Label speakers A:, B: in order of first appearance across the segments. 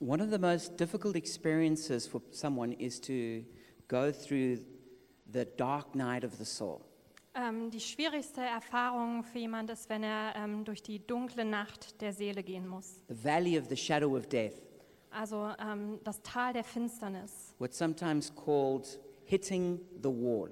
A: One of the most difficult experiences for someone is to go through the dark night of the soul.
B: Ähm, die schwierigste Erfahrung für jemand ist, wenn er ähm, durch die dunkle Nacht der Seele gehen muss.
A: the valley of the shadow of death,
B: Also ähm, das Tal der Finsternis.
A: what's sometimes called hitting the wall.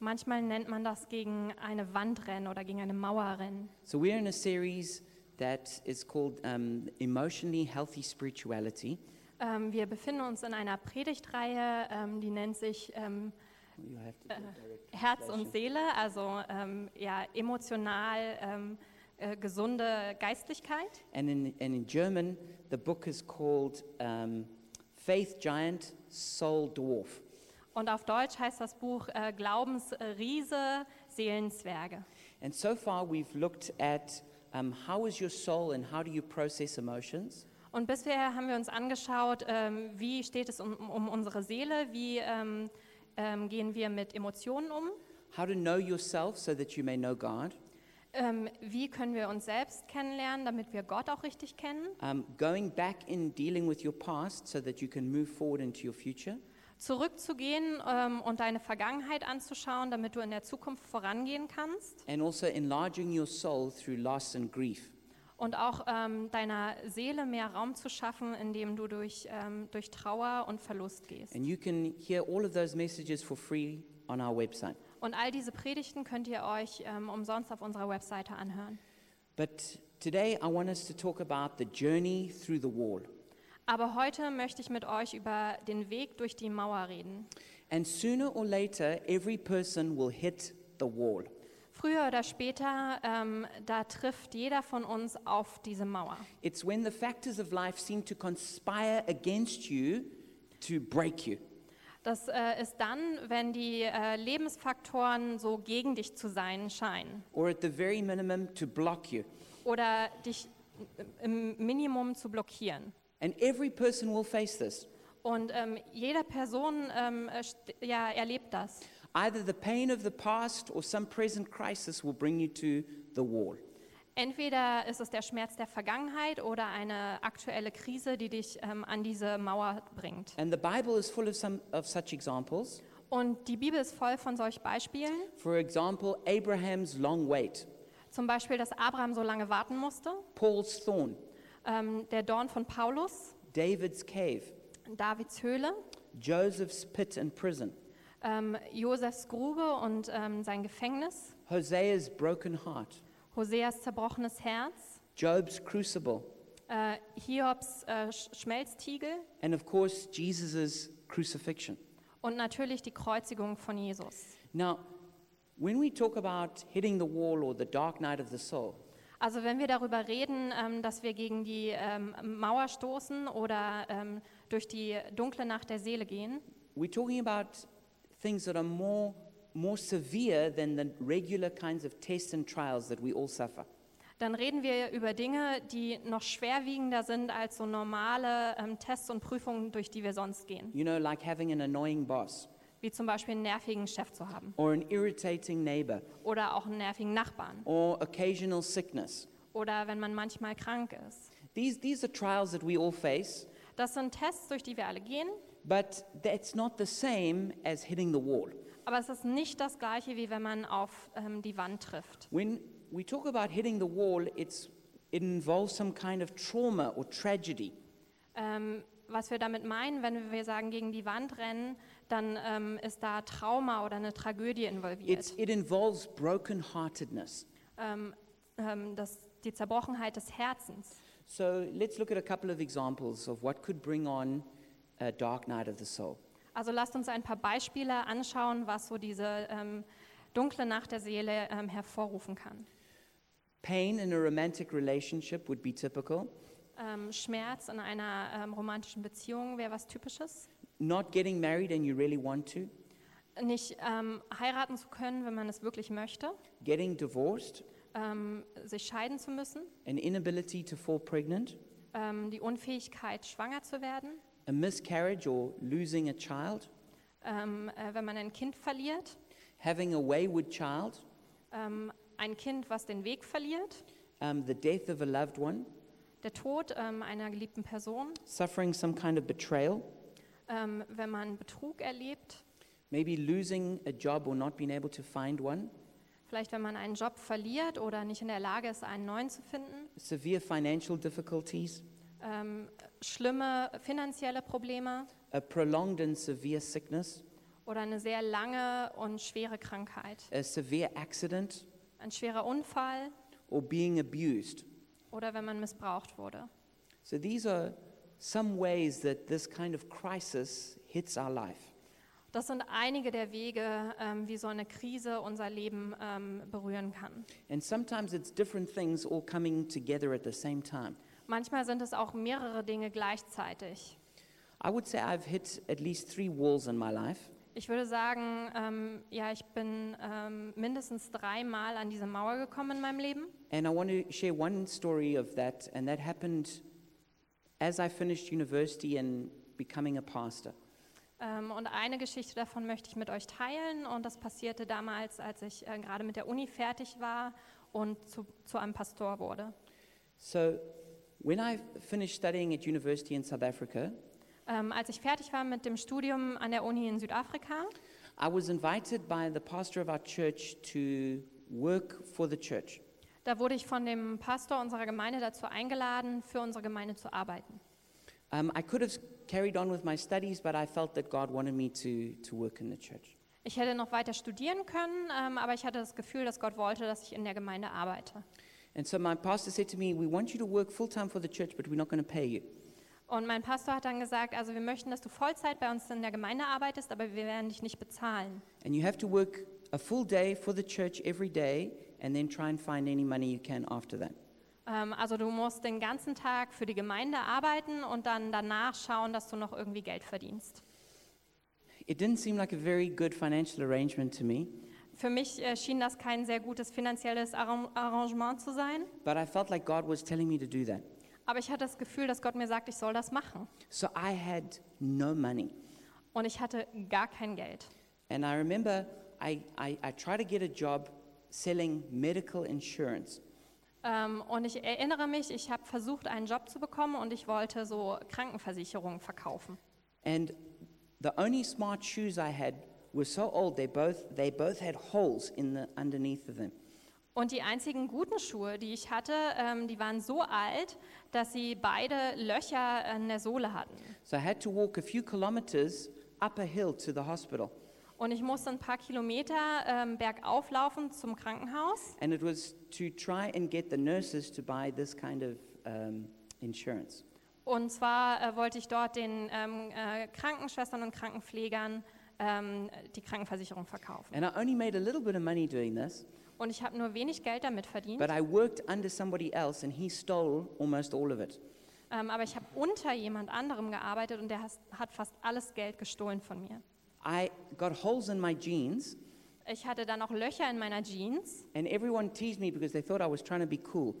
B: Manchmal nennt man das gegen eine Wand rennen oder gegen eine Mauer rennen.
A: So we're in a series that is called um, Emotionally Healthy Spirituality.
B: Ähm, wir befinden uns in einer Predigtreihe, ähm, die nennt sich ähm,
A: to direct
B: Herz und Seele, also ähm, ja, emotional ähm, äh, gesunde Geistlichkeit.
A: And in, and in German, the book is called um, Faith Giant, Soul Dwarf.
B: Und auf Deutsch heißt das Buch äh, Glaubensriese, Seelenzwerge.
A: And so far, we've looked at um, how is your soul and how do you process emotions.
B: Und bisher haben wir uns angeschaut, ähm, wie steht es um, um unsere Seele, wie ähm, ähm, gehen wir mit Emotionen um,
A: How to know yourself so that you may know God.
B: ähm, wie können wir uns selbst kennenlernen, damit wir Gott auch richtig kennen,
A: Um, going back in dealing with your past so that you can move forward into your future.
B: Zurückzugehen ähm, und deine Vergangenheit anzuschauen, damit du in der Zukunft vorangehen kannst
A: And also enlarging your soul through loss and grief.
B: und auch ähm, deiner Seele mehr Raum zu schaffen, indem du durch, ähm, durch Trauer und Verlust gehst.
A: And you can hear all of those messages for free on our website.
B: Und all diese Predigten könnt ihr euch ähm, umsonst auf unserer Webseite anhören.
A: But today I want us to talk about the journey through the wall.
B: Aber heute möchte ich mit euch über den Weg durch die Mauer reden.
A: And sooner or later, every person will hit the wall.
B: Früher oder später, ähm, da trifft jeder von uns auf diese Mauer.
A: It's when the factors of life seem to conspire against you to break you.
B: Das äh, ist dann, wenn die äh, Lebensfaktoren so gegen dich zu sein scheinen
A: or at the very minimum to block you.
B: oder dich im Minimum zu blockieren.
A: And every person will face this.
B: Und ähm, jede Person ähm, äh, ja, erlebt das.
A: Either the pain of the past or some present crisis will bring you to the wall.
B: Entweder ist es der Schmerz der Vergangenheit oder eine aktuelle Krise, die dich ähm, an diese Mauer bringt.
A: And the Bible is full of some of such examples.
B: Und die Bibel ist voll von solchen Beispielen.
A: For example, Abraham's long wait,
B: Zum Beispiel, dass Abraham so lange warten musste,
A: Paul's thorn,
B: ähm, der Dorn von Paulus,
A: David's cave,
B: Davids Höhle,
A: Joseph's pit and prison,
B: ähm, Josefs Grube und ähm, sein Gefängnis,
A: Hosea's broken heart,
B: Hoseas zerbrochenes Herz,
A: Job's crucible,
B: äh, Hiobs äh, Sch- Schmelztiegel.
A: And of course, Jesus' crucifixion.
B: und natürlich die Kreuzigung von Jesus.
A: Now, when we talk about hitting the wall or the dark night of the soul,
B: Also wenn wir darüber reden, ähm, dass wir gegen die ähm, Mauer stoßen oder ähm, durch die dunkle Nacht der Seele gehen,
A: we're talking about things that are more, more severe than the regular kinds of tests and trials that we all suffer.
B: dann reden wir über Dinge, die noch schwerwiegender sind als so normale ähm, Tests und Prüfungen, durch die wir sonst gehen.
A: You know, like having an annoying boss
B: Wie zum Beispiel einen nervigen Chef zu haben
A: or an irritating neighbor
B: oder auch einen nervigen Nachbarn
A: or occasional sickness.
B: oder wenn man manchmal krank ist.
A: These, these are trials that we all face,
B: Das sind Tests, durch die wir alle gehen,
A: but that's not the same as hitting the wall.
B: aber es ist nicht das gleiche, wie wenn man auf ähm, die Wand trifft.
A: When we talk about hitting the wall, it's, it involves some kind of trauma or tragedy.
B: Ähm, was wir damit meinen, wenn wir sagen, gegen die Wand rennen, dann ähm, ist da Trauma oder eine Tragödie
A: It's,
B: involviert.
A: it involves brokenheartedness.
B: Ähm, ähm, das, die Zerbrochenheit des Herzens.
A: So let's look at a couple of examples of what could bring on a dark night of the soul.
B: Also lasst uns ein paar Beispiele anschauen, was so diese ähm, dunkle Nacht der Seele ähm, hervorrufen kann.
A: Pain in a romantic relationship would be typical.
B: Ähm, Schmerz in einer ähm, romantischen Beziehung wäre was Typisches.
A: Not getting married and you really want to.
B: Nicht ähm, heiraten zu können, wenn man es wirklich möchte.
A: Getting divorced.
B: Ähm, sich scheiden zu müssen.
A: An inability to fall pregnant.
B: Ähm, die Unfähigkeit, schwanger zu werden.
A: A miscarriage or losing a child.
B: Ähm, äh, wenn man ein Kind verliert.
A: Having a wayward child.
B: Ähm, ein Kind, was den Weg verliert.
A: Um, the death of a loved one.
B: der Tod ähm, einer geliebten Person,
A: suffering some kind of betrayal,
B: ähm, wenn man Betrug erlebt,
A: maybe losing a job or not being able to find one,
B: vielleicht wenn man einen Job verliert oder nicht in der Lage ist, einen neuen zu finden,
A: severe financial difficulties,
B: ähm, schlimme finanzielle Probleme?
A: A prolonged and severe sickness,
B: oder eine sehr lange und schwere Krankheit,
A: a severe accident,
B: ein schwerer Unfall?
A: Or being abused.
B: oder wenn man missbraucht wurde.
A: So these are some ways that this kind of crisis hits our life.
B: Das sind einige der Wege, ähm, wie so eine Krise unser Leben ähm, berühren kann.
A: And sometimes it's different things all coming together at the same time.
B: Manchmal sind es auch mehrere Dinge gleichzeitig.
A: I would say I've hit at least three walls in my life.
B: Ich würde sagen, ähm, ja, ich bin ähm, mindestens dreimal an diese Mauer gekommen in meinem Leben.
A: And I want to share one story of that, and that happened as I finished university and becoming a pastor.
B: Ähm, und eine Geschichte davon möchte ich mit euch teilen. Und das passierte damals, als ich äh, gerade mit der Uni fertig war und zu, zu einem Pastor wurde.
A: So, when I finished studying at university in South Africa,
B: Ähm, als ich fertig war mit dem Studium an der Uni in Südafrika,
A: I was invited by the pastor of our church to work for the church.
B: Da wurde ich von dem Pastor unserer Gemeinde dazu eingeladen, für unsere Gemeinde zu arbeiten.
A: Um, I could have carried on with my studies, but I felt that God wanted me to, to work in the church.
B: Ich hätte noch weiter studieren können, ähm, aber ich hatte das Gefühl, dass Gott wollte, dass ich in der Gemeinde arbeite.
A: And so my pastor said to me, We want you to work full time for the church, but we're not going to pay you.
B: Und mein Pastor hat dann gesagt, also wir möchten, dass du Vollzeit bei uns in der Gemeinde arbeitest, aber wir werden dich nicht bezahlen.
A: And you have to work a full day for the church every day and then try and find any money you can after that.
B: Ähm, also du musst den ganzen Tag für die Gemeinde arbeiten und dann danach schauen, dass du noch irgendwie Geld verdienst.
A: It didn't seem like a very good financial arrangement to me,
B: Für mich äh, schien das kein sehr gutes finanzielles Arran- Arrangement zu sein,
A: but I felt like God was telling me to do that.
B: aber ich hatte das Gefühl, dass Gott mir sagt, ich soll das machen.
A: So I had no money.
B: Und ich hatte gar kein Geld.
A: And I remember I, I, I tried to get a job selling medical insurance.
B: Ähm, und ich erinnere mich, ich habe versucht, einen Job zu bekommen und ich wollte so Krankenversicherungen verkaufen.
A: And the only smart shoes I had were so old, they both, they both had holes in the, underneath of them.
B: Und die einzigen guten Schuhe, die ich hatte, ähm, die waren so alt, dass sie beide Löcher an der Sohle hatten.
A: So I had to walk a few kilometers up a hill to the hospital.
B: Und ich musste ein paar Kilometer ähm, bergauf laufen zum Krankenhaus.
A: And it was to try and get the nurses to buy this kind of um, insurance.
B: Und zwar äh, wollte ich dort den ähm, äh, Krankenschwestern und Krankenpflegern ähm, die Krankenversicherung verkaufen.
A: And I only made a little bit of money doing this,
B: Und ich habe nur wenig Geld damit verdient.
A: but I worked under somebody else and he stole almost all of it.
B: Ähm, aber ich habe unter jemand anderem gearbeitet und der has, hat fast alles Geld gestohlen von mir.
A: I got holes in my jeans,
B: Ich hatte dann auch Löcher in meiner Jeans
A: and everyone teased me because they thought I was trying to be cool.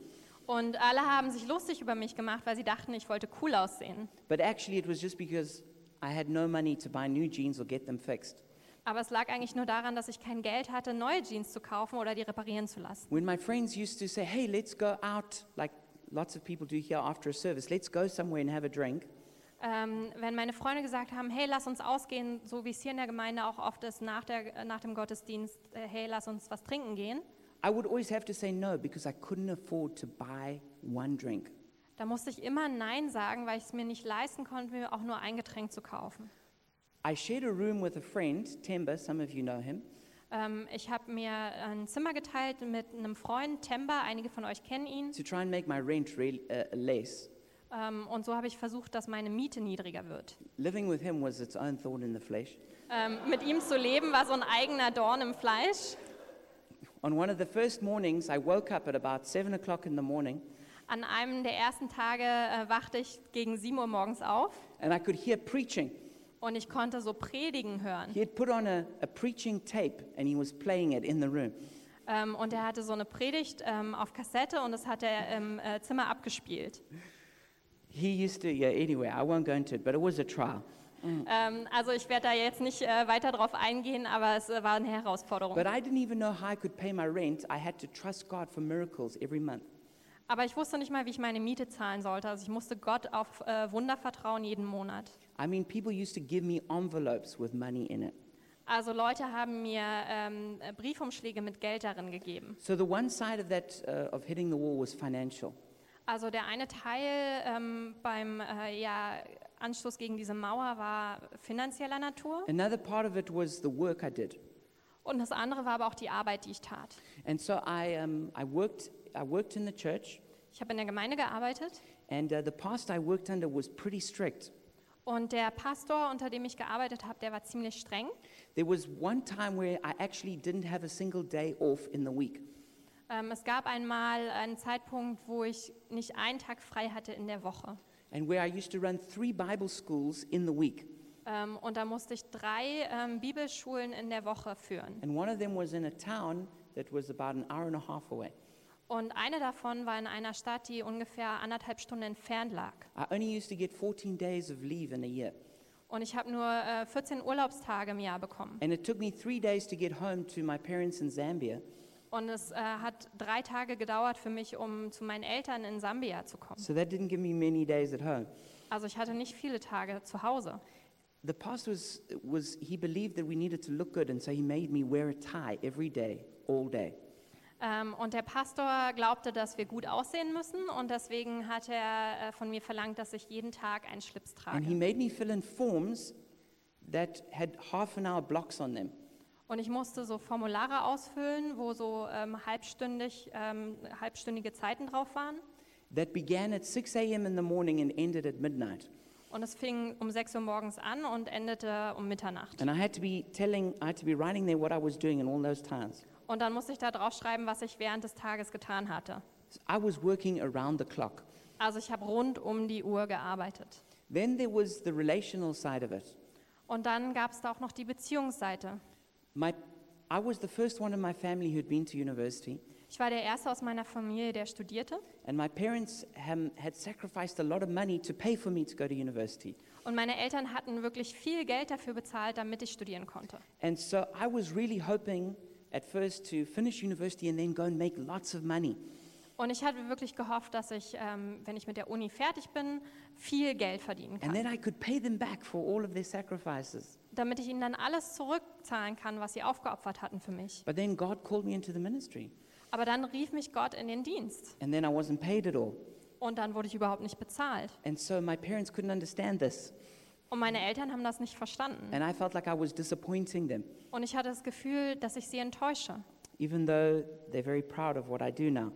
B: und alle haben sich lustig über mich gemacht, weil sie dachten, ich wollte cool aussehen.
A: But actually, it was just because I had no money to buy new jeans or get them fixed.
B: Aber es lag eigentlich nur daran, dass ich kein Geld hatte, neue Jeans zu kaufen oder die reparieren zu lassen.
A: When my friends used to say, hey, let's go out, like lots of people do here after a service, let's go somewhere and have a drink,
B: Ähm, wenn meine Freunde gesagt haben, hey, lass uns ausgehen, so wie es hier in der Gemeinde auch oft ist, nach, der, nach dem Gottesdienst, äh, hey, lass uns was trinken gehen,
A: I would always have to say no because I couldn't afford to buy one drink.
B: da musste ich immer Nein sagen, weil ich es mir nicht leisten konnte, mir auch nur ein Getränk zu kaufen.
A: I shared a room with a friend, Temba, some of you know him,
B: Ähm, ich habe mir ein Zimmer geteilt mit einem Freund, Temba, einige von euch kennen ihn.
A: to try and make my rent real, uh, less.
B: Ähm, und so habe ich versucht, dass meine Miete niedriger wird.
A: Living with him was its own thorn in the flesh.
B: Ähm, mit ihm zu leben war so ein eigener Dorn im Fleisch.
A: On one of the first mornings, I woke up at about seven o'clock in the morning
B: An einem der ersten Tage äh, wachte ich gegen 7 Uhr morgens auf
A: and I could hear preaching.
B: und ich konnte so Predigen hören.
A: He had put on a, a preaching tape and he was playing it in the room.
B: Ähm, und er hatte so eine Predigt ähm, auf Kassette und das hat er im äh, Zimmer abgespielt.
A: He used to, yeah, anyway, I won't go into it, but it was a trial.
B: Ähm, also ich werde da jetzt nicht äh, weiter drauf eingehen, aber es äh, war eine Herausforderung.
A: But I didn't even know how I could pay my rent. I had to trust God for miracles every month.
B: Aber ich wusste nicht mal, wie ich meine Miete zahlen sollte. Also ich musste Gott auf äh, Wunder vertrauen jeden Monat.
A: I mean, people used to give me envelopes with money in it.
B: Also Leute haben mir ähm, äh, Briefumschläge mit Geld darin gegeben.
A: So the one side of that, uh, of hitting the wall was financial.
B: Also der eine Teil ähm, beim äh, ja, Anstoß gegen diese Mauer war finanzieller Natur
A: Another part of it was the work I did.
B: und das andere war aber auch die Arbeit, die ich tat.
A: And so I, um, I, worked, I worked in the church,
B: Ich habe in der Gemeinde gearbeitet
A: and uh, the pastor I worked under was pretty strict.
B: und der Pastor, unter dem ich gearbeitet habe, der war ziemlich streng.
A: There was one time where I actually didn't have a single day off in the week.
B: Ähm, es gab einmal einen Zeitpunkt, wo ich nicht einen Tag frei hatte in der Woche.
A: and where I used to run three Bible schools in the week.
B: Ähm, und da musste ich drei ähm, Bibelschulen in der Woche führen.
A: And one of them was in a town that was about an hour and a half away.
B: Und eine davon war in einer Stadt, die ungefähr anderthalb Stunden entfernt lag.
A: I only used to get 14 days of leave in a year.
B: Und ich habe nur äh, 14 Urlaubstage im Jahr bekommen.
A: And it took me three days to get home to my parents in Zambia.
B: Und es äh, hat drei Tage gedauert für mich, um zu meinen Eltern in Sambia zu kommen.
A: So that didn't give me many days at home.
B: Also ich hatte nicht viele Tage zu Hause.
A: The pastor was, was, he believed that we needed to look good, and so he made me wear a tie every day, all day.
B: Ähm, und der Pastor glaubte, dass wir gut aussehen müssen und deswegen hat er äh, von mir verlangt, dass ich jeden Tag einen Schlips
A: And he
B: trage.
A: made me fill in forms that had half an hour blocks on them.
B: Und ich musste so Formulare ausfüllen, wo so ähm, halbstündig, ähm, halbstündige Zeiten drauf waren.
A: that began at 6 a.m. in the morning and ended at midnight.
B: Und es fing um 6 Uhr morgens an und endete um Mitternacht.
A: And I had to be telling, I had to be writing there what I was doing in all those times.
B: Und dann musste ich da drauf schreiben, was ich während des Tages getan hatte.
A: I was working around the clock.
B: Also ich habe rund um die Uhr gearbeitet.
A: Then there was the relational side of it.
B: Und dann gab es da auch noch die Beziehungsseite.
A: My, I was the first one in my family who'd been to university,
B: Ich war der Erste aus meiner Familie, der studierte.
A: and my parents um, had sacrificed a lot of money to pay for me to go to university.
B: Und meine Eltern hatten wirklich viel Geld dafür bezahlt, damit ich studieren konnte.
A: And so I was really hoping at first to finish university and then go and make lots of money.
B: Und ich hatte wirklich gehofft, dass ich, ähm, wenn ich mit der Uni fertig bin, viel Geld verdienen
A: And then
B: kann.
A: I could pay them back for all of their sacrifices.
B: Damit ich ihnen dann alles zurückzahlen kann, was sie aufgeopfert hatten für mich.
A: But then God called me into the ministry,
B: Aber dann rief mich Gott in den Dienst.
A: and then I wasn't paid at all.
B: Und dann wurde ich überhaupt nicht bezahlt.
A: And so my parents couldn't understand this,
B: Und meine Eltern haben das nicht verstanden.
A: and I felt like I was disappointing them,
B: Und ich hatte das Gefühl, dass ich sie enttäusche.
A: even though they're very proud of what I do now.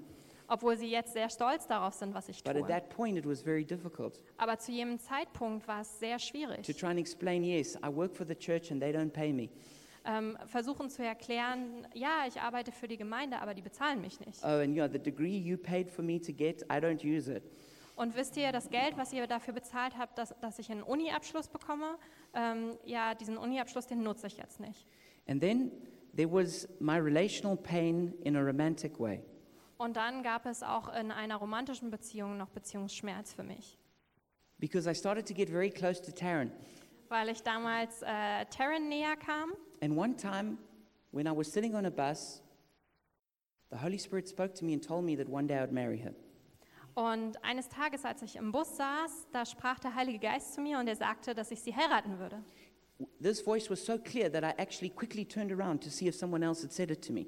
B: Obwohl sie jetzt sehr stolz darauf sind, was ich
A: But at
B: tue.
A: that point, it was very difficult
B: Aber zu jedem Zeitpunkt war es sehr
A: to
B: schwierig.
A: try and explain yes, I work for the church and they don't pay me.
B: Ähm, versuchen zu erklären, ja, ich arbeite für die Gemeinde, aber die bezahlen mich nicht.
A: Oh, and you know, the degree you paid for me to get, I don't use it.
B: Und wisst ihr, das Geld, was ihr dafür bezahlt habt, dass, dass ich einen Uni-Abschluss bekomme, ähm, ja, diesen Uni-Abschluss, den nutze ich jetzt nicht.
A: And then there was my relational pain in a romantic way.
B: Und dann gab es auch in einer romantischen Beziehung noch Beziehungsschmerz für mich.
A: Because I started to get very close to Taryn.
B: Weil ich damals äh, Taryn näher kam
A: And one time, when I was sitting on a bus, the Holy Spirit spoke to me and told me that one day I would marry her.
B: und eines Tages, als ich im Bus saß, da sprach der Heilige Geist zu mir und er sagte, dass ich sie heiraten würde.
A: This voice was so clear that I actually quickly turned around to see if someone else had said it to me.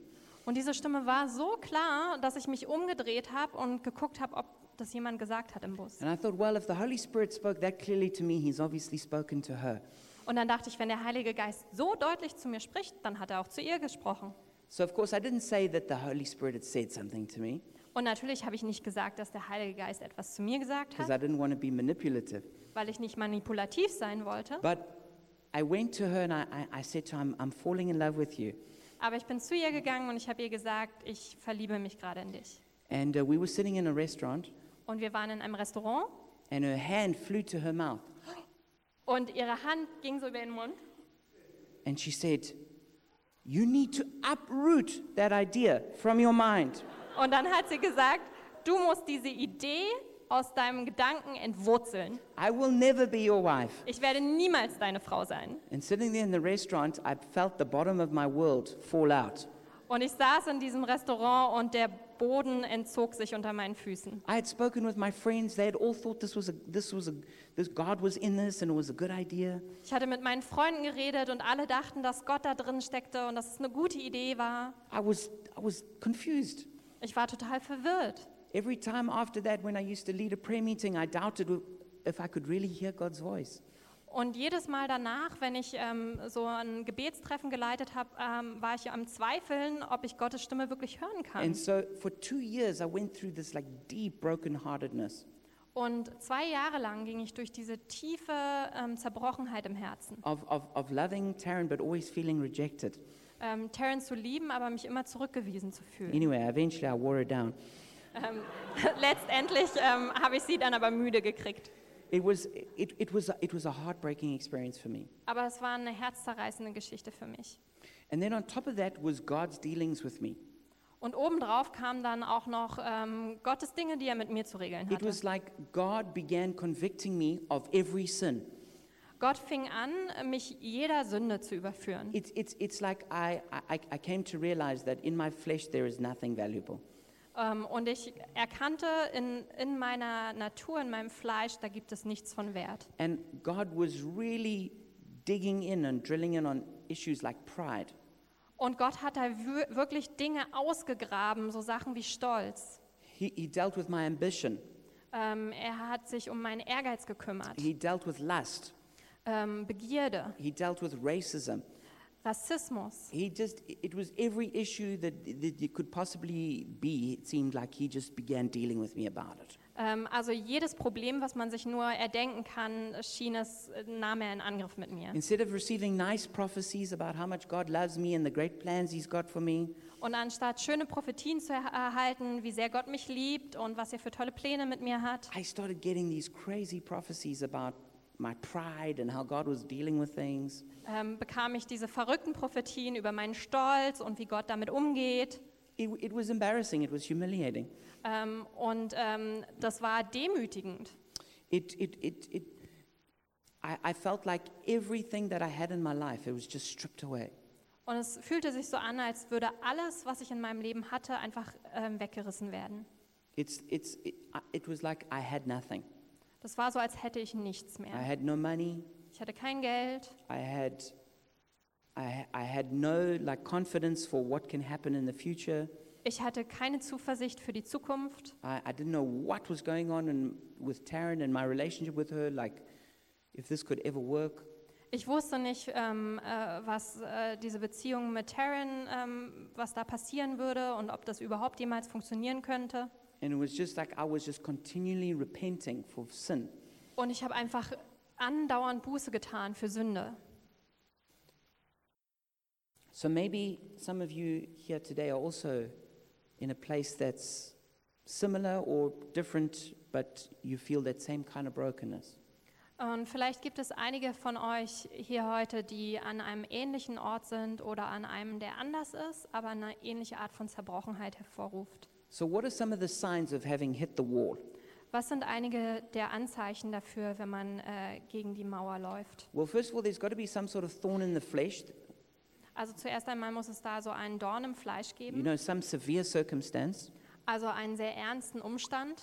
B: Und diese Stimme war so klar, dass ich mich umgedreht habe und geguckt habe, ob das jemand gesagt hat im Bus.
A: And I thought, well, if the Holy Spirit spoke that clearly to me, he's obviously spoken to her.
B: Und dann dachte ich, wenn der Heilige Geist so deutlich zu mir spricht, dann hat er auch zu ihr gesprochen.
A: So, of course, I didn't say that the Holy Spirit had said something to me
B: Und natürlich habe ich nicht gesagt, dass der Heilige Geist etwas zu mir gesagt
A: because
B: hat,
A: I didn't want to be manipulative.
B: weil ich nicht manipulativ sein wollte.
A: But I went to her and I, I, I said to her, I'm, I'm falling in love with you.
B: Aber ich bin zu ihr gegangen und ich habe ihr gesagt, ich verliebe mich gerade in dich.
A: And uh, we were sitting in a restaurant,
B: Und wir waren in einem Restaurant
A: and her hand flew to her mouth.
B: und ihre Hand ging so über den Mund.
A: And she said, You need to uproot that idea from your mind.
B: Und dann hat sie gesagt, du musst diese Idee aus deinem Gedanken entwurzeln.
A: I will never be your wife.
B: Ich werde niemals deine Frau sein.
A: And sitting there in the restaurant, I felt the bottom of my world fall out.
B: Und ich saß in diesem Restaurant und der Boden entzog sich unter meinen Füßen.
A: I had spoken with my friends. They had all thought this was a, this was a, this God was in this and it was a good idea.
B: Ich hatte mit meinen Freunden geredet und alle dachten, dass Gott da drin steckte und dass es eine gute Idee war.
A: I was, I was confused.
B: Ich war total verwirrt.
A: Every time after that, when I used to lead a prayer meeting, I doubted if I could really hear God's voice.
B: Und jedes Mal danach, wenn ich ähm, so ein Gebetstreffen geleitet habe, ähm, war ich am Zweifeln, ob ich Gottes Stimme wirklich hören kann.
A: And so for two years, I went through this like deep brokenheartedness.
B: Und zwei Jahre lang ging ich durch diese tiefe ähm, Zerbrochenheit im Herzen.
A: of, of, of loving Taryn but always feeling rejected.
B: Ähm, Taryn zu lieben, aber mich immer zurückgewiesen zu fühlen.
A: Anyway, eventually I wore her down.
B: Ähm, letztendlich ähm, habe ich sie dann aber müde gekriegt.
A: It was, it, it, was, a- it was a heartbreaking experience for me.
B: Aber es war eine herzzerreißende Geschichte für mich.
A: And then on top of that was God's dealings with me.
B: Und obendrauf kamen dann auch noch ähm, Gottes Dinge, die er mit mir zu regeln
A: It
B: hatte.
A: was like God began convicting me of every sin.
B: Gott fing an, mich jeder Sünde zu überführen.
A: It's, it's, it's like I, I, I came to realize that in my flesh there is nothing valuable.
B: Ähm, und ich erkannte in, in meiner Natur, in meinem Fleisch, da gibt es nichts von Wert.
A: And God was really digging in and drilling in on issues like pride.
B: Und Gott hat da wirklich Dinge ausgegraben, so Sachen wie Stolz.
A: He, he dealt with my ambition.
B: Ähm, er hat sich um meinen Ehrgeiz gekümmert,
A: He dealt with lust.
B: ähm, Begierde,
A: He dealt with racism.
B: Rassismus.
A: He just, it was every issue that, that it could possibly be, it seemed like he just began dealing with me about it.
B: Ähm, also jedes Problem, was man sich nur erdenken kann, schien es, äh, nahm er in Angriff mit mir.
A: Instead of receiving nice prophecies about how much God loves me and the great plans he's got for me,
B: Und anstatt schöne Prophetien zu er erhalten, wie sehr Gott mich liebt und was er für tolle Pläne mit mir hat,
A: I started getting these crazy prophecies about my pride and how God was dealing with things.
B: ähm, bekam ich diese verrückten Prophetien über meinen Stolz und wie Gott damit umgeht.
A: It, it was embarrassing, it was humiliating.
B: Ähm, und ähm, das war demütigend.
A: It, it, it, it, I, I felt like everything that I had in my life, it was just stripped away.
B: Und es fühlte sich so an, als würde alles, was ich in meinem Leben hatte, einfach ähm, weggerissen werden.
A: It's, it's, it, it was like I had nothing.
B: Das war so, als hätte ich nichts
A: I
B: mehr.
A: had no money,
B: Ich hatte kein Geld,
A: I had, I, I had no like confidence for what can happen in the future.
B: ich hatte keine Zuversicht für die Zukunft.
A: I, I didn't know what was going on in, with Taryn and my relationship with her, like if this could ever work.
B: Ich wusste nicht, ähm, äh, was äh, diese Beziehung mit Taryn, ähm, was da passieren würde und ob das überhaupt jemals funktionieren könnte.
A: And it was just like I was just continually repenting for sin.
B: Und ich habe einfach andauernd Buße getan für Sünde.
A: So maybe some of you here today are also in a place that's similar or different, but you feel that same kind of brokenness.
B: Und vielleicht gibt es einige von euch hier heute, die an einem ähnlichen Ort sind oder an einem, der anders ist, aber eine ähnliche Art von Zerbrochenheit hervorruft.
A: So, what are some of the signs of having hit the wall?
B: Was sind einige der Anzeichen dafür, wenn man äh, gegen die Mauer läuft?
A: Well, first of all, there's got to be some sort of thorn in the flesh,
B: Also zuerst einmal muss es da so einen Dorn im Fleisch
A: you
B: geben,
A: know, some severe circumstance.
B: also einen sehr ernsten Umstand.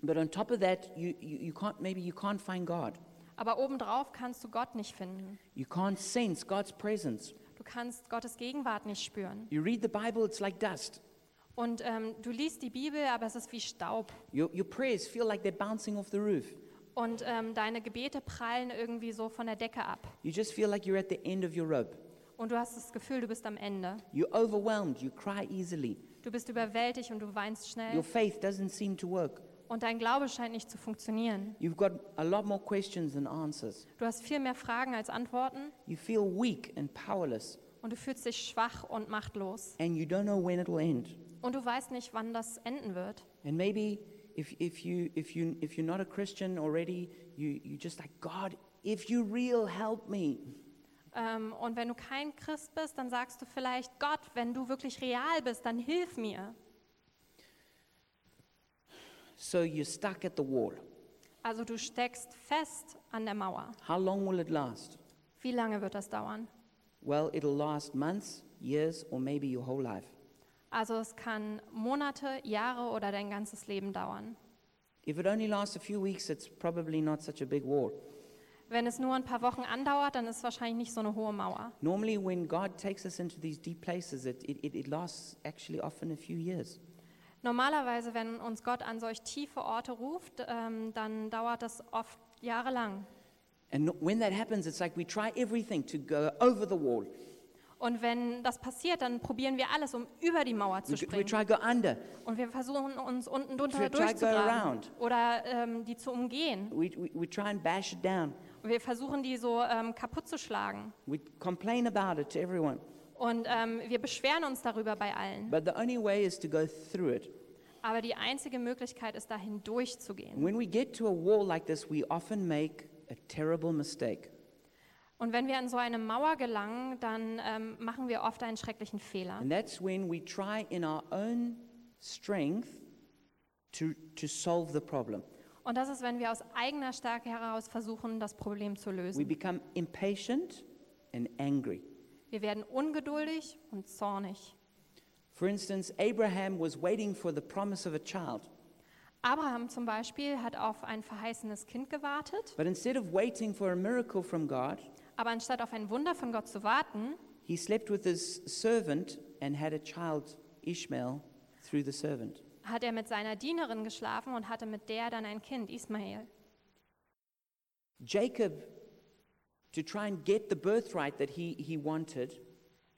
A: But on top of that, you, you, you can't, maybe you can't find God.
B: Aber obendrauf kannst du Gott nicht finden.
A: You can't sense God's presence.
B: Du kannst Gottes Gegenwart nicht spüren.
A: You read the Bible, it's like dust.
B: Und ähm, du liest die Bibel, aber es ist wie Staub.
A: Your, your prayers feel like they're bouncing off the roof.
B: Und ähm, deine Gebete prallen irgendwie so von der Decke ab.
A: You just feel like you're at the end of your rope.
B: Und du hast das Gefühl, du bist am Ende.
A: You're overwhelmed, you cry easily.
B: Du bist überwältigt und du weinst
A: Your
B: schnell.
A: faith doesn't seem to work.
B: Und dein Glaube scheint nicht zu funktionieren.
A: You've got a lot more questions than answers.
B: Du hast viel mehr Fragen als Antworten.
A: You feel weak and powerless,
B: Und du fühlst dich schwach und machtlos.
A: and you don't know when it'll end.
B: Und du weißt nicht, wann das enden wird.
A: And maybe if, if, you, if, you, if you're not a Christian already, you, you just like, God, if you're real, help me.
B: Ähm, und wenn du kein Christ bist, dann sagst du vielleicht, Gott, wenn du wirklich real bist, dann hilf mir.
A: So you're stuck at the wall.
B: Also du steckst fest an der Mauer.
A: How long will it last?
B: Wie lange wird das dauern?
A: Well, it'll last months, years, or maybe your whole life.
B: Also es kann Monate, Jahre oder dein ganzes Leben dauern.
A: If it only lasts a few weeks, it's probably not such a big war.
B: Wenn es nur ein paar Wochen andauert, dann ist es wahrscheinlich nicht so eine hohe Mauer.
A: Normally, when God takes us into these deep places, it, it, it- lasts actually often a few years.
B: Normalerweise, wenn uns Gott an solch tiefe Orte ruft, ähm, dann dauert das oft jahrelang.
A: And when that happens, it's like we try everything to go over the wall.
B: Und wenn das passiert, dann probieren wir alles, um über die Mauer
A: We,
B: zu
A: we
B: springen.
A: try go under.
B: Und wir versuchen uns unten drunter
A: We
B: durchzugraben oder ähm, die zu umgehen.
A: We, we, we try and bash it down.
B: Und wir versuchen die so ähm, kaputt zu schlagen.
A: We complain about it to everyone.
B: Und ähm, wir beschweren uns darüber bei allen.
A: But the only way is to go through it.
B: Aber die einzige Möglichkeit ist, dahin durchzugehen.
A: When we get to a wall like this, we often make a terrible mistake.
B: Und wenn wir an so eine Mauer gelangen, dann ähm, machen wir oft einen schrecklichen Fehler.
A: And that's when we try in our own strength to, to solve the problem.
B: Und das ist, wenn wir aus eigener Stärke heraus versuchen, das Problem zu
A: We
B: lösen.
A: become impatient and angry.
B: Wir werden ungeduldig und zornig.
A: For instance, Abraham was waiting for the promise of a child.
B: Abraham zum Beispiel hat auf ein verheißenes Kind gewartet,
A: But instead of waiting for a miracle from God,
B: aber anstatt auf ein Wunder von Gott zu warten,
A: he slept with his servant and had a child, Ishmael, through the servant.
B: hat er mit seiner Dienerin geschlafen und hatte mit der dann ein Kind, Ismael.
A: Jacob, to try and get the birthright that he, he wanted,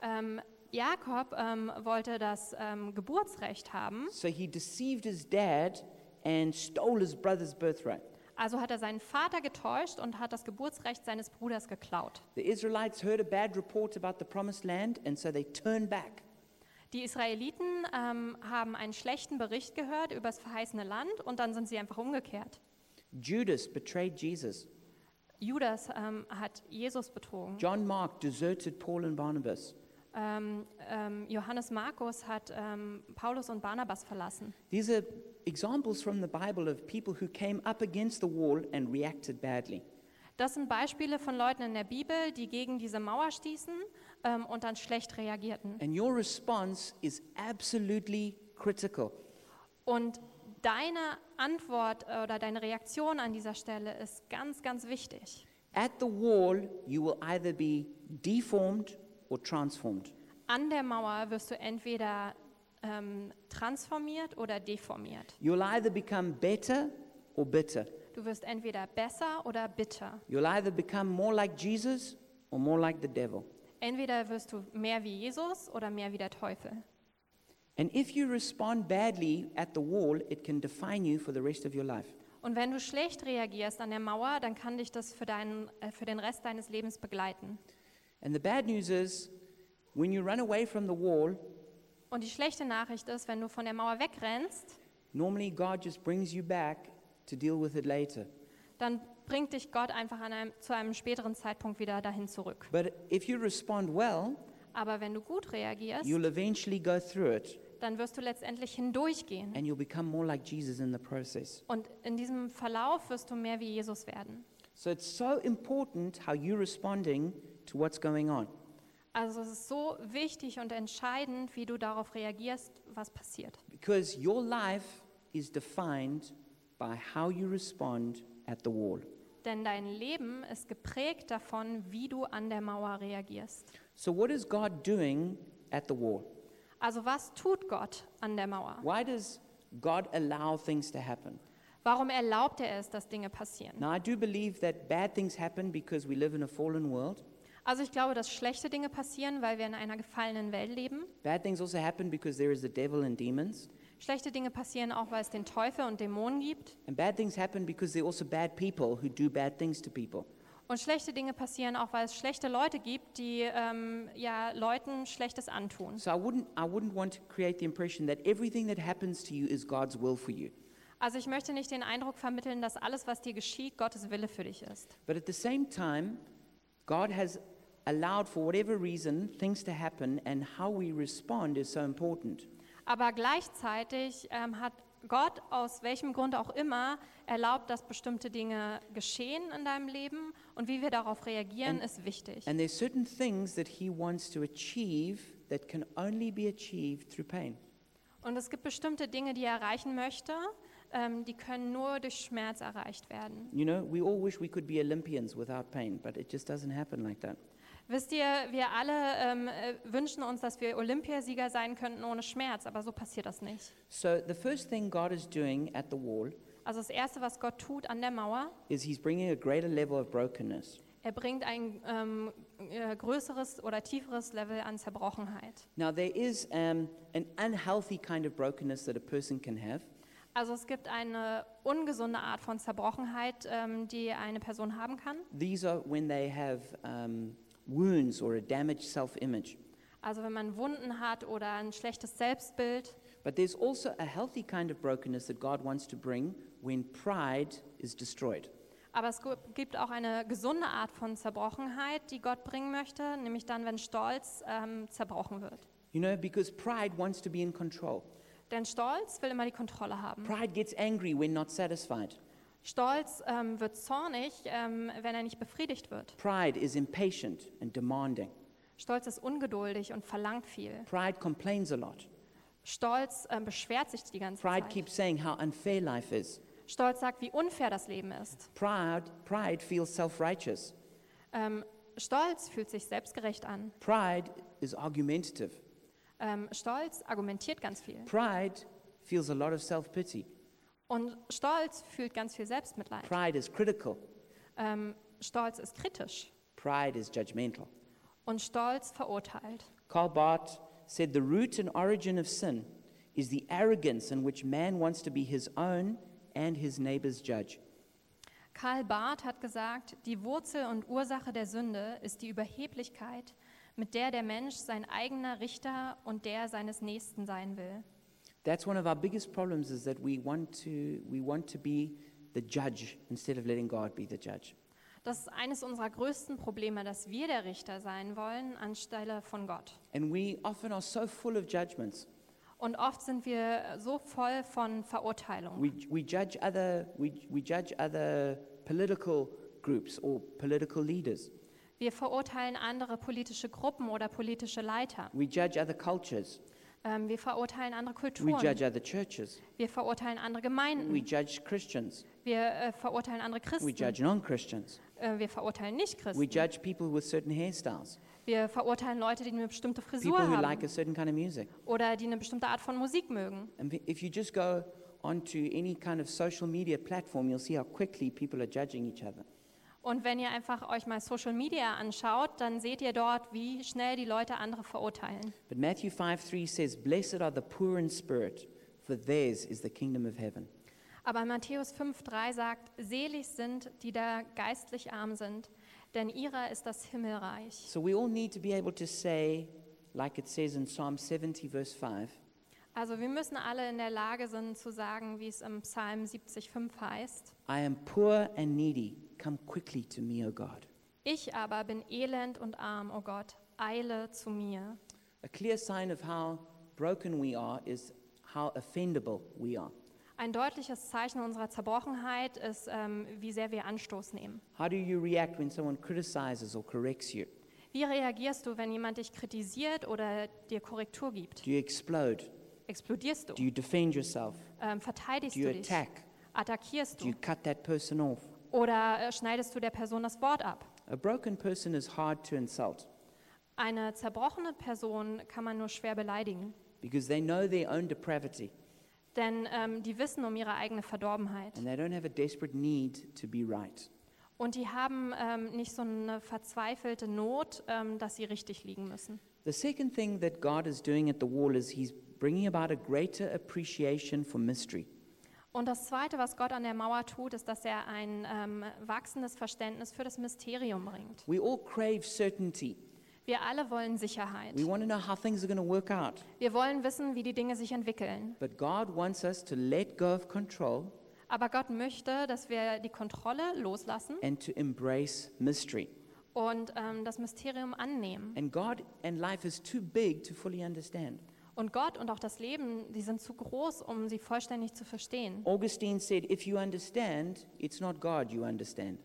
B: Ähm, Jakob ähm, wollte das ähm, Geburtsrecht haben,
A: so he deceived his dad and stole his brother's birthright.
B: Also hat er seinen Vater getäuscht und hat das Geburtsrecht seines Bruders geklaut.
A: The Israelites heard a bad report about the promised land, and so they turned back.
B: Die Israeliten ähm, haben einen schlechten Bericht gehört über das verheißene Land und dann sind sie einfach umgekehrt.
A: Judas betrayed Jesus.
B: Judas ähm, hat Jesus betrogen.
A: John Mark deserted Paul and Barnabas.
B: Ähm, ähm, Johannes Markus hat ähm, Paulus und Barnabas verlassen.
A: Are examples from the Bible of people who came up against the wall and reacted badly.
B: Das sind Beispiele von Leuten in der Bibel, die gegen diese Mauer stießen ähm, und dann schlecht reagierten.
A: And your response is absolutely critical.
B: Und deine Antwort äh, oder deine Reaktion an dieser Stelle ist ganz, ganz wichtig.
A: At the wall, you will either be deformed or transformed.
B: An der Mauer wirst du entweder ähm, transformiert oder deformiert.
A: You'll either become better or bitter.
B: Du wirst entweder besser oder bitter.
A: You'll either become more like Jesus or more like the devil.
B: Entweder wirst du mehr wie Jesus oder mehr wie der Teufel.
A: And if you respond badly at the wall, it can define you for the rest of your life.
B: Und wenn du schlecht reagierst an der Mauer, dann kann dich das für, deinen, äh, für den Rest deines Lebens begleiten.
A: And the bad news is, when you run away from the wall,
B: Und die schlechte Nachricht ist, wenn du von der Mauer wegrennst,
A: normally God just brings you back to deal with it later.
B: dann bringt dich Gott einfach einem, zu einem späteren Zeitpunkt wieder dahin zurück.
A: But if you respond well,
B: Aber wenn du gut reagierst,
A: you'll eventually go through it
B: dann wirst du letztendlich hindurchgehen.
A: and you'll become more like Jesus in the process.
B: Und in diesem Verlauf wirst du mehr wie Jesus werden.
A: So it's so important how you're responding to what's going on.
B: Also es ist so wichtig und entscheidend, wie du darauf reagierst, was passiert.
A: Because your life is defined by how you respond at the wall.
B: Denn dein Leben ist geprägt davon, wie du an der Mauer reagierst.
A: So, what is God doing at the wall?
B: Also was tut Gott an der Mauer?
A: Why does God allow things to happen?
B: Warum erlaubt er es, dass Dinge passieren?
A: Now, I do believe that bad things happen because we live in a fallen world.
B: Also ich glaube, dass schlechte Dinge passieren, weil wir in einer gefallenen Welt leben.
A: Bad things also happen because there is the devil and demons.
B: Schlechte Dinge passieren auch, weil es den Teufel und Dämonen gibt.
A: And bad things happen because there are also bad people who do bad things to people.
B: Und schlechte Dinge passieren auch, weil es schlechte Leute gibt, die ähm, ja, Leuten Schlechtes antun.
A: So I wouldn't, I wouldn't want to create the impression that everything that happens to you is God's will for you.
B: Also ich möchte nicht den Eindruck vermitteln, dass alles, was dir geschieht, Gottes Wille für dich ist.
A: But at the same time, God has allowed, for whatever reason, things to happen, and how we respond is so important.
B: Aber gleichzeitig ähm, hat Gott aus welchem Grund auch immer erlaubt, dass bestimmte Dinge geschehen in deinem Leben und wie wir darauf reagieren,
A: And-
B: ist wichtig.
A: And there's certain things that He wants to achieve that can only be achieved through pain.
B: Und es gibt bestimmte Dinge, die er erreichen möchte, ähm, die können nur durch Schmerz erreicht werden.
A: You know, we all wish we could be Olympians without pain, but it just doesn't happen like that.
B: Wisst ihr, wir alle ähm, äh, wünschen uns, dass wir Olympiasieger sein könnten ohne Schmerz, aber so passiert das nicht.
A: So the first thing God is doing at the wall
B: Also das Erste, was Gott tut an der Mauer,
A: is He's bringing a greater level of brokenness.
B: er bringt ein ähm, äh, größeres oder tieferes Level an Zerbrochenheit.
A: Now, there is um, an unhealthy kind of brokenness that a person can have,
B: Also es gibt eine ungesunde Art von Zerbrochenheit, ähm, die eine Person haben kann.
A: These are when they have um, wounds or a damaged self image.
B: Also wenn man Wunden hat oder ein schlechtes Selbstbild.
A: But there's also a healthy kind of brokenness that God wants to bring when pride is destroyed.
B: Aber es gibt auch eine gesunde Art von Zerbrochenheit, die Gott bringen möchte, nämlich dann, wenn Stolz ähm, zerbrochen wird.
A: You know, because pride wants to be in control.
B: Denn Stolz will immer die Kontrolle haben.
A: Pride gets angry when not satisfied.
B: Stolz ähm, wird zornig, ähm, wenn er nicht befriedigt wird.
A: Pride is impatient and demanding.
B: Stolz ist ungeduldig und verlangt viel.
A: Pride complains a lot.
B: Stolz ähm, beschwert sich die ganze
A: Pride
B: Zeit.
A: keeps saying how unfair life is.
B: Stolz sagt, wie unfair das Leben ist.
A: Pride, pride feels self righteous.
B: Ähm, Stolz fühlt sich selbstgerecht an.
A: Pride is argumentative.
B: Ähm, Stolz argumentiert ganz viel.
A: Pride feels a lot of self pity.
B: Und Stolz fühlt ganz viel Selbstmitleid.
A: Pride is critical.
B: Ähm, Stolz ist kritisch.
A: Pride is judgmental.
B: Und Stolz verurteilt.
A: Karl Barth said the root and origin of sin is the arrogance in which man wants to be his own and his neighbor's judge.
B: Karl Barth hat gesagt, die Wurzel und Ursache der Sünde ist die Überheblichkeit, mit der der Mensch sein eigener Richter und der seines Nächsten sein will.
A: That's one of our biggest problems is that we want to, we want to be the judge instead of letting God be the judge.
B: Das ist eines unserer größten Probleme, dass wir der Richter sein wollen anstelle von Gott.
A: And we often are so full of judgments.
B: Und oft sind wir so voll von Verurteilung.
A: We, we, judge other, we, we judge other political groups or political leaders.
B: Wir verurteilen andere politische Gruppen oder politische Leiter.
A: We judge other cultures.
B: Ähm, wir verurteilen andere
A: We
B: Kulturen.
A: judge other churches.
B: Wir verurteilen andere
A: We
B: Gemeinden.
A: judge Christians.
B: Wir äh, verurteilen andere
A: We
B: Christen.
A: judge non Christians.
B: Äh, wir verurteilen
A: We
B: Nicht-Christen.
A: judge people with certain hairstyles,
B: Wir verurteilen Leute, die eine bestimmte Frisur
A: people who
B: haben
A: like a certain kind of music.
B: oder die eine bestimmte Art von Musik mögen.
A: And if you just go onto any kind of social media platform, you'll see how quickly people are judging each other.
B: Und wenn ihr einfach euch mal Social Media anschaut, dann seht ihr dort, wie schnell die Leute andere verurteilen.
A: But Matthew 5 3 says, Blessed are the poor in spirit, for theirs is the kingdom of heaven.
B: Aber Matthäus 5,3 sagt: Selig sind, die da geistlich arm sind, denn ihrer ist das Himmelreich.
A: So we all need to be able to say, like it says in Psalm 70, verse 5,
B: Also wir müssen alle in der Lage sein zu sagen, wie es im Psalm 70,5 heißt:
A: I am poor and needy. Come quickly to me, O God.
B: Ich aber bin elend und arm, o Gott, eile zu mir.
A: A clear sign of how broken we are is how offendable we are.
B: Ein deutliches Zeichen unserer Zerbrochenheit ist, ähm, wie sehr wir Anstoß nehmen.
A: How do you react when someone criticizes or corrects you?
B: Wie reagierst du, wenn jemand dich kritisiert oder dir Korrektur gibt?
A: Do you explode?
B: Explodierst du?
A: Do you defend yourself?
B: Ähm, verteidigst
A: Do you
B: du dich?
A: attack?
B: Attackierst
A: Do you
B: du?
A: cut that person off?
B: Oder äh, schneidest du der Person das Wort ab?
A: A broken person is hard to insult
B: Eine zerbrochene Person kann man nur schwer beleidigen,
A: because they know their own depravity
B: denn ähm, die wissen um ihre eigene Verdorbenheit.
A: and they don't have a desperate need to be right.
B: Und die haben ähm, nicht so eine verzweifelte Not, ähm, dass sie richtig liegen müssen.
A: The second thing that God is doing at the wall is He's bringing about a greater appreciation for mystery.
B: Und das Zweite, was Gott an der Mauer tut, ist, dass er ein ähm, wachsendes Verständnis für das Mysterium bringt.
A: We all crave certainty.
B: Wir alle wollen Sicherheit.
A: We want to know how things are going to work out.
B: Wir wollen wissen, wie die Dinge sich entwickeln.
A: But God wants us to let go of control
B: Aber Gott möchte, dass wir die Kontrolle loslassen
A: and to embrace mystery.
B: und ähm, das Mysterium annehmen.
A: And God and life is too big to fully understand.
B: Und Gott und auch das Leben, die sind zu groß, um sie vollständig zu verstehen.
A: Augustine said, If you understand, it's not God you understand.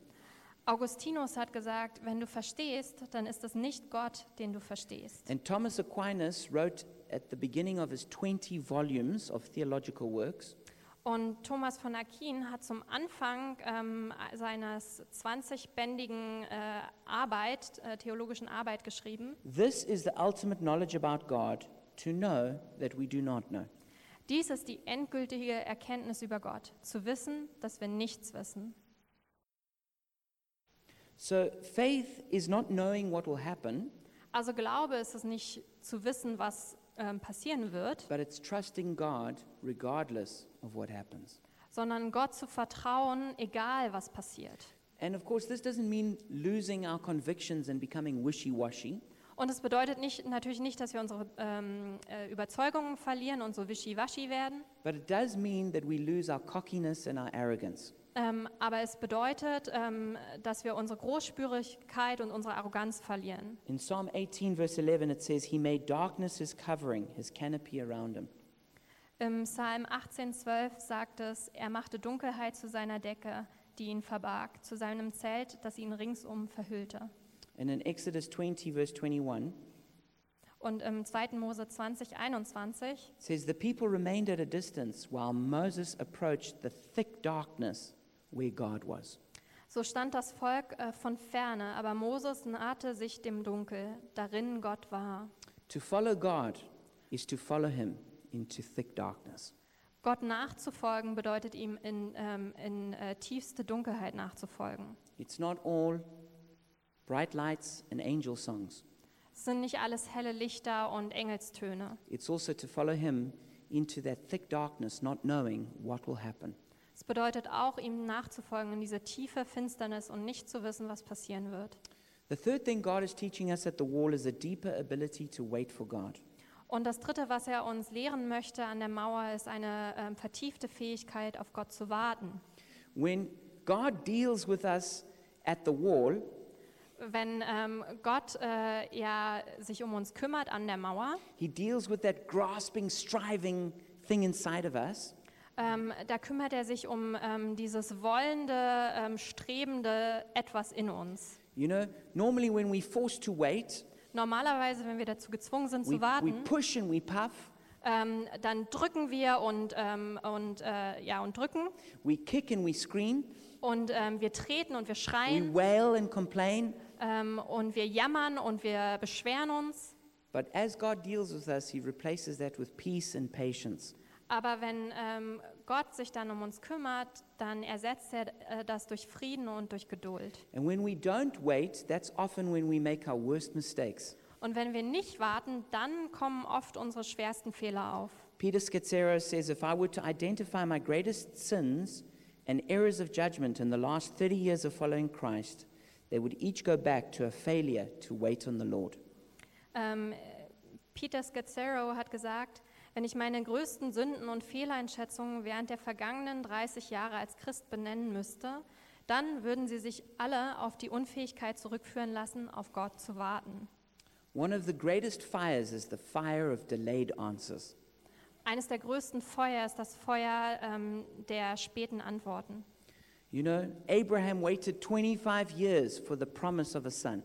B: Augustinus hat gesagt, wenn du verstehst, dann ist es nicht Gott, den du verstehst.
A: And Thomas Aquinas wrote at the beginning of his 20 volumes of theological works
B: Und Thomas von Aquin hat zum Anfang ähm, seines 20-bändigen äh, Arbeit, äh, theologischen Arbeit geschrieben.
A: This is the ultimate knowledge about God, to know that we do not know.
B: Dies ist die endgültige Erkenntnis über Gott, zu wissen, dass wir nichts wissen.
A: So faith is not knowing what will happen,
B: Also Glaube ist es nicht zu wissen, was ähm, passieren wird,
A: but it's trusting God regardless of what happens.
B: sondern Gott zu vertrauen, egal was passiert.
A: And of course, this doesn't mean losing our convictions and becoming wishy washy.
B: Und es bedeutet nicht, natürlich nicht, dass wir unsere ähm, äh, Überzeugungen verlieren und so wischiwaschi werden.
A: But it does mean that we lose our cockiness and our arrogance.
B: Ähm, aber es bedeutet, ähm, dass wir unsere Großspürigkeit und unsere Arroganz verlieren.
A: In Psalm 18, verse 11, it says, He made darkness his covering, his canopy around him.
B: Im Psalm 18,12 sagt es, er machte Dunkelheit zu seiner Decke, die ihn verbarg, zu seinem Zelt, das ihn ringsum verhüllte.
A: And in Exodus 20, verse 21,
B: Und im 2. Mose 20, 21
A: it says, The people remained at a distance while Moses approached the thick darkness where God was.
B: So stand das Volk äh, von ferne, aber Moses nahte sich dem Dunkel, darin Gott war.
A: To follow God is to follow him into thick darkness.
B: Gott nachzufolgen bedeutet ihm in, ähm, in äh, tiefste Dunkelheit nachzufolgen.
A: It's not all bright lights and angel songs.
B: Es sind nicht alles helle Lichter und Engelstöne.
A: It's also to follow him into that thick darkness, not knowing what will happen.
B: Es bedeutet auch, ihm nachzufolgen in diese tiefe Finsternis und nicht zu wissen, was passieren wird.
A: The third thing God is teaching us at the wall is a deeper ability to wait for God.
B: Und das Dritte, was er uns lehren möchte an der Mauer, ist eine ähm, vertiefte Fähigkeit, auf Gott zu warten.
A: When God deals with us at the wall,
B: Wenn ähm, Gott äh, ja sich um uns kümmert an der Mauer,
A: He deals with that grasping, striving thing inside of us.
B: ähm, da kümmert er sich um ähm, dieses wollende, ähm, strebende Etwas in uns.
A: You know, normally when we're forced to wait,
B: Normalerweise, wenn wir dazu gezwungen sind
A: we,
B: zu
A: we
B: warten,
A: push and we puff,
B: ähm, dann drücken wir und, ähm, und, äh, ja, und drücken
A: we kick and we scream,
B: und ähm, wir treten und wir
A: we
B: schreien
A: wail and complain.
B: Ähm, und wir jammern und wir beschweren uns.
A: But as God deals with us, He replaces that with peace and patience.
B: Aber wenn ähm, Gott sich dann um uns kümmert, dann ersetzt er äh, das durch Frieden und durch Geduld.
A: And when we don't wait, that's often when we make our worst mistakes.
B: Und wenn wir nicht warten, dann kommen oft unsere schwersten Fehler auf.
A: Peter Scazzaro says if I were to identify my greatest sins and errors of judgment in the last 30 years of following Christ, they would each go back to a failure to wait on the Lord.
B: Ähm, Peter Scazzaro hat gesagt, wenn ich meine größten Sünden und Fehleinschätzungen während der vergangenen 30 Jahre als Christ benennen müsste, dann würden sie sich alle auf die Unfähigkeit zurückführen lassen, auf Gott zu warten.
A: One of the greatest fires is the fire of delayed answers.
B: Eines der größten Feuer ist das Feuer ähm, der späten Antworten.
A: You know, Abraham waited 25 years for the promise of a son.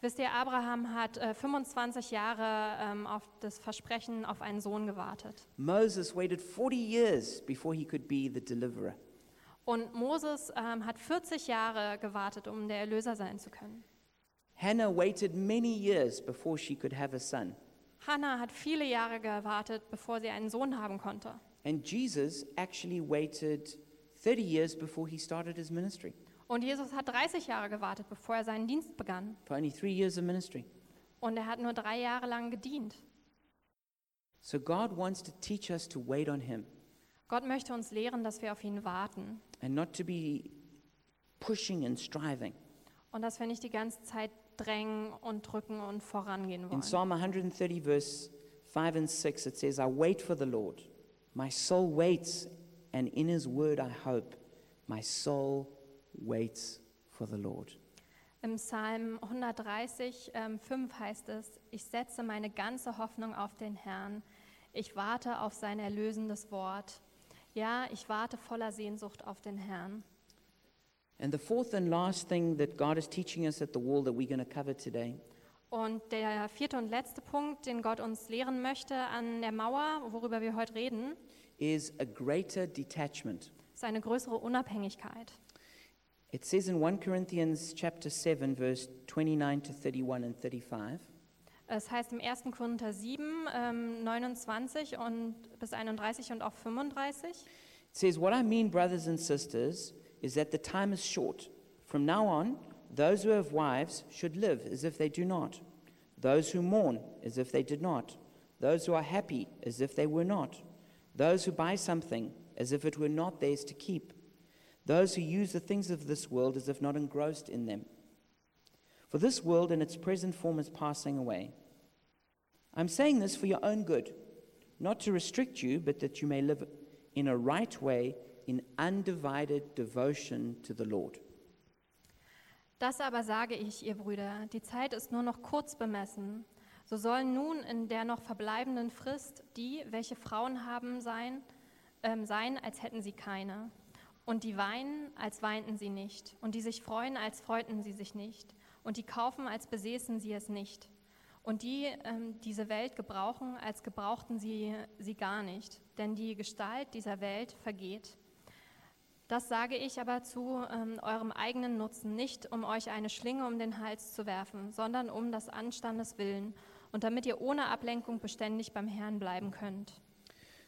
B: Wisst ihr, Abraham hat äh, 25 Jahre ähm, auf das Versprechen auf einen Sohn gewartet.
A: Moses waited 40 years before he could be the deliverer.
B: Und Moses ähm, hat 40 Jahre gewartet, um der Erlöser sein zu können.
A: Hannah waited many years before she could have a son.
B: Hannah hat viele Jahre gewartet, bevor sie einen Sohn haben konnte.
A: And Jesus actually waited 30 years before he started his ministry.
B: Und Jesus hat 30 Jahre gewartet, bevor er seinen Dienst begann.
A: For only three years of ministry.
B: Und er hat nur drei Jahre lang gedient.
A: So God wants to teach us to wait on him
B: Gott möchte uns lehren, dass wir auf ihn warten
A: and not to be pushing and striving.
B: und dass wir nicht die ganze Zeit drängen und drücken und vorangehen
A: In
B: wollen.
A: Psalm 130, verse 5 and 6, it says, I wait for the Lord. My soul waits, and in his word I hope. My soul waits for the Lord.
B: Im Psalm 130, ähm, 5 heißt es, ich setze meine ganze Hoffnung auf den Herrn. Ich warte auf sein erlösendes Wort. Ja, ich warte voller Sehnsucht auf den Herrn.
A: And the fourth and last thing that God is teaching us at the wall that we're going to cover today
B: Und der vierte und letzte Punkt, den Gott uns lehren möchte an der Mauer, worüber wir heute reden,
A: is a greater detachment.
B: ist eine größere Unabhängigkeit.
A: It says in 1 Corinthians chapter 7 verse 29 to 31 and 35
B: Es heißt im 1. Korinther 7, ähm, 29 und bis 31 und auch 35.
A: It says, What I mean, brothers and sisters, is that the time is short. From now on, those who have wives should live as if they do not, those who mourn as if they did not, those who are happy as if they were not, those who buy something as if it were not theirs to keep, those who use the things of this world as if not engrossed in them. For this world in its present form is passing away. I'm saying this for your own good, not to restrict you, but that you may live in a right way in undivided devotion to the Lord.
B: Das aber sage ich, ihr Brüder, die Zeit ist nur noch kurz bemessen. So sollen nun in der noch verbleibenden Frist die, welche Frauen haben, sein, ähm, sein, als hätten sie keine. Und die weinen, als weinten sie nicht. Und die sich freuen, als freuten sie sich nicht. Und die kaufen, als besäßen sie es nicht. Und die ähm, diese Welt gebrauchen, als gebrauchten sie sie gar nicht. Denn die Gestalt dieser Welt vergeht. Das sage ich aber zu ähm, eurem eigenen Nutzen, nicht um euch eine Schlinge um den Hals zu werfen, sondern um das Anstandes willen und damit ihr ohne Ablenkung beständig beim Herrn bleiben könnt.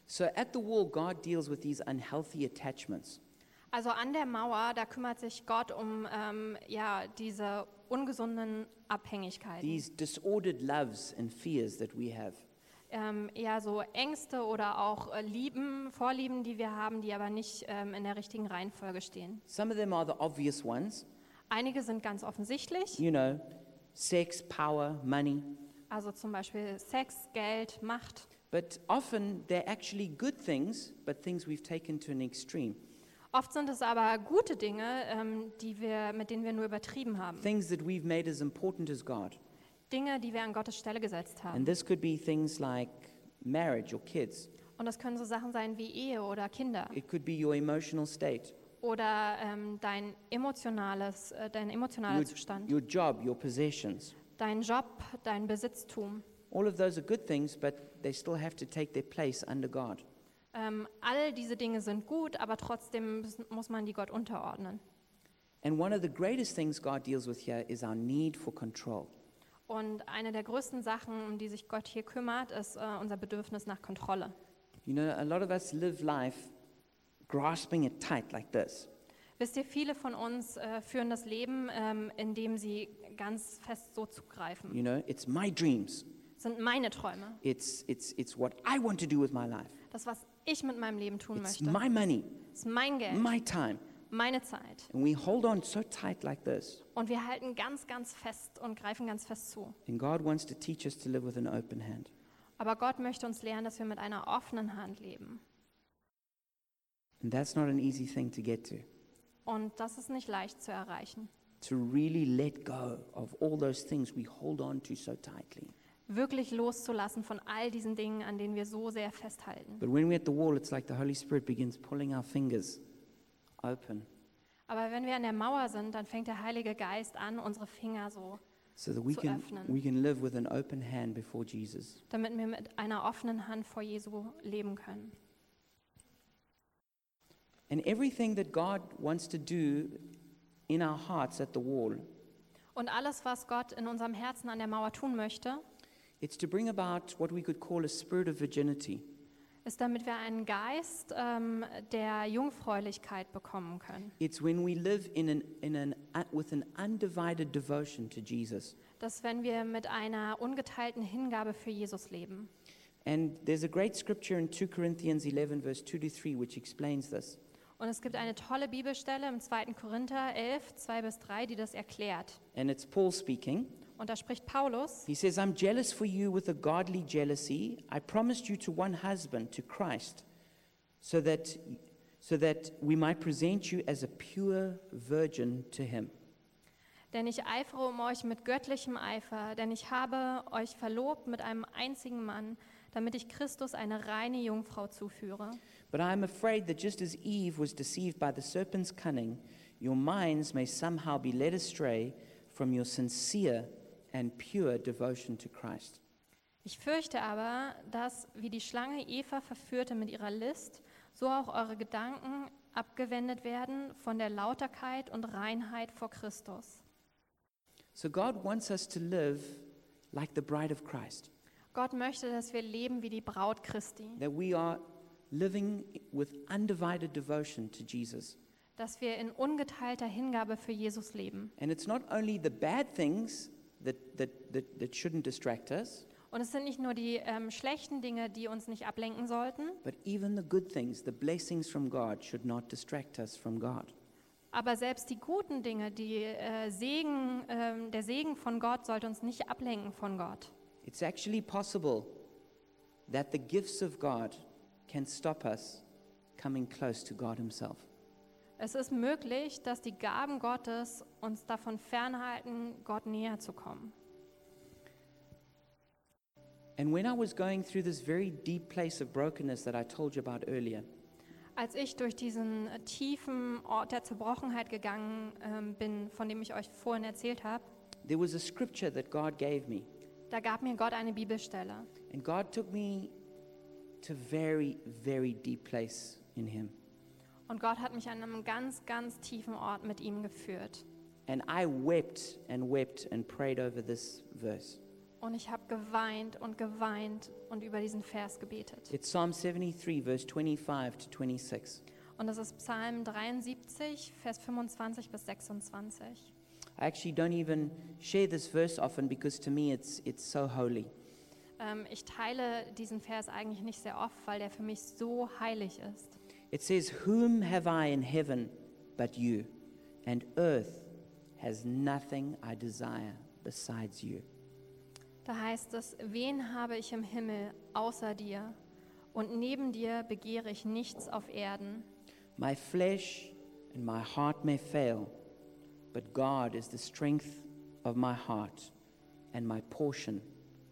A: So at the wall, God deals with these unhealthy attachments.
B: Also an der Mauer, da kümmert sich Gott um ähm, ja, diese ungesunden Abhängigkeiten.
A: These disordered loves and fears that we have.
B: Ähm, eher so Ängste oder auch äh, Lieben, Vorlieben, die wir haben, die aber nicht ähm, in der richtigen Reihenfolge stehen.
A: Some of them are the obvious ones,
B: Einige sind ganz offensichtlich,
A: you know, sex, power, money.
B: Also zum Beispiel Sex, Geld, Macht.
A: But often they're actually good things, but things we've taken to an extreme.
B: Oft sind es aber gute Dinge, ähm, die wir, mit denen wir nur übertrieben haben.
A: Things that we've made as important as God.
B: Dinge, die wir an Gottes Stelle gesetzt haben.
A: And this could be things like marriage or kids.
B: Und das können so Sachen sein wie Ehe oder Kinder
A: It could be your emotional state,
B: oder ähm, dein emotionales, äh, dein emotionaler
A: your,
B: Zustand,
A: your job, your possessions.
B: Dein Job, dein Besitztum.
A: All of those are good things, but they still have to take their place under God.
B: Ähm, all diese Dinge sind gut, aber trotzdem muss man die Gott unterordnen.
A: And one of the greatest things God deals with here is our need for control.
B: Und eine der größten Sachen, um die sich Gott hier kümmert, ist äh, unser Bedürfnis nach Kontrolle.
A: You know, a lot of us live life grasping it tight like this.
B: Wisst ihr, viele von uns äh, führen das Leben, ähm, indem sie ganz fest so zugreifen.
A: You know, it's my dreams.
B: Das sind meine Träume.
A: It's, it's, it's what I want to do with my life.
B: Das, was ich mit meinem Leben tun
A: It's
B: möchte.
A: my money,
B: Das ist mein Geld,
A: my time.
B: meine Zeit.
A: And we hold on so tight like this.
B: Und wir halten ganz, ganz fest und greifen ganz fest zu.
A: And God wants to teach us to live with an open hand.
B: Aber Gott möchte uns lernen, dass wir mit einer offenen Hand leben.
A: And that's not an easy thing to get to.
B: Und das ist nicht leicht zu erreichen.
A: To really let go of all those things we hold on to so tightly.
B: Wirklich loszulassen von all diesen Dingen, an denen wir so sehr festhalten.
A: But when we're at the wall, it's like the Holy Spirit begins pulling our fingers open
B: Aber wenn wir an der Mauer sind, dann fängt der Heilige Geist an, unsere Finger so,
A: so that we
B: Zu
A: can,
B: öffnen.
A: we can live with an open hand before Jesus.
B: damit wir mit einer offenen Hand vor Jesu leben können.
A: And everything that God wants to do in our hearts at the wall,
B: Und alles, was Gott in unserem Herzen an der Mauer tun möchte,
A: it's to bring about what we could call a spirit of virginity.
B: ist, damit wir einen Geist ähm, der Jungfräulichkeit bekommen können.
A: It's when we live in an, in an, uh, with an undivided devotion to Jesus.
B: Dass wenn wir mit einer ungeteilten Hingabe für Jesus leben.
A: And there's a great scripture in 2 Corinthians 11, verse 2 to 3, which explains this.
B: Und es gibt eine tolle Bibelstelle im 2. Korinther 11, 2 bis 3, die das erklärt.
A: And it's Paul speaking.
B: Und da spricht Paulus,
A: He says, I'm jealous for you with a godly jealousy. I promised you to one husband, to Christ, so that, so that we might present you as a pure virgin to him.
B: denn ich eifere um euch mit göttlichem Eifer, denn ich habe euch verlobt mit einem einzigen Mann, damit ich Christus eine reine Jungfrau zuführe.
A: But I am afraid that just as Eve was deceived by the serpent's cunning, your minds may somehow be led astray from your sincere and pure devotion to Christ.
B: Ich fürchte aber, dass, wie die Schlange Eva verführte mit ihrer List, so auch eure Gedanken abgewendet werden von der Lauterkeit und Reinheit vor Christus.
A: So God wants us to live like the bride of Christ,
B: Gott möchte, dass wir leben wie die Braut Christi,
A: that we are living with undivided devotion to Jesus.
B: dass wir in ungeteilter Hingabe für Jesus leben.
A: And it's not only the bad things that, that, that, that shouldn't distract us,
B: Und es sind nicht nur die ähm, schlechten Dinge, die uns nicht ablenken sollten,
A: but even the good things, the blessings from God, should not distract us from God.
B: aber selbst die guten Dinge, die äh, Segen, ähm, der Segen von Gott sollte uns nicht ablenken von Gott.
A: It's actually possible that the gifts of God can stop us coming close to God Himself.
B: Es ist möglich, dass die Gaben Gottes uns davon fernhalten, Gott näher zu kommen.
A: And when I was going through this very deep place of brokenness that I told you about earlier,
B: Als ich durch diesen tiefen Ort der Zerbrochenheit gegangen ähm, bin, von dem ich euch vorhin erzählt habe,
A: there was a scripture that God gave me.
B: da gab mir Gott eine Bibelstelle.
A: And God took me to very, very deep place in Him.
B: Und Gott hat mich an einem ganz, ganz tiefen Ort mit ihm geführt.
A: And I wept and wept and prayed over this verse.
B: Und ich habe geweint und geweint und über diesen Vers gebetet.
A: It's Psalm 73, verse 25 to 26.
B: Und das ist Psalm 73, Vers 25 bis 26.
A: I actually don't even share this verse often because to me it's, it's so holy.
B: Ähm, ich teile diesen Vers eigentlich nicht sehr oft, weil der für mich so heilig ist.
A: It says, Whom have I in heaven but you? And earth has nothing I desire besides you.
B: Da heißt es, wen habe ich im Himmel außer dir? Und neben dir begehre ich nichts auf Erden.
A: My flesh and my heart may fail, but God is the strength of my heart and my portion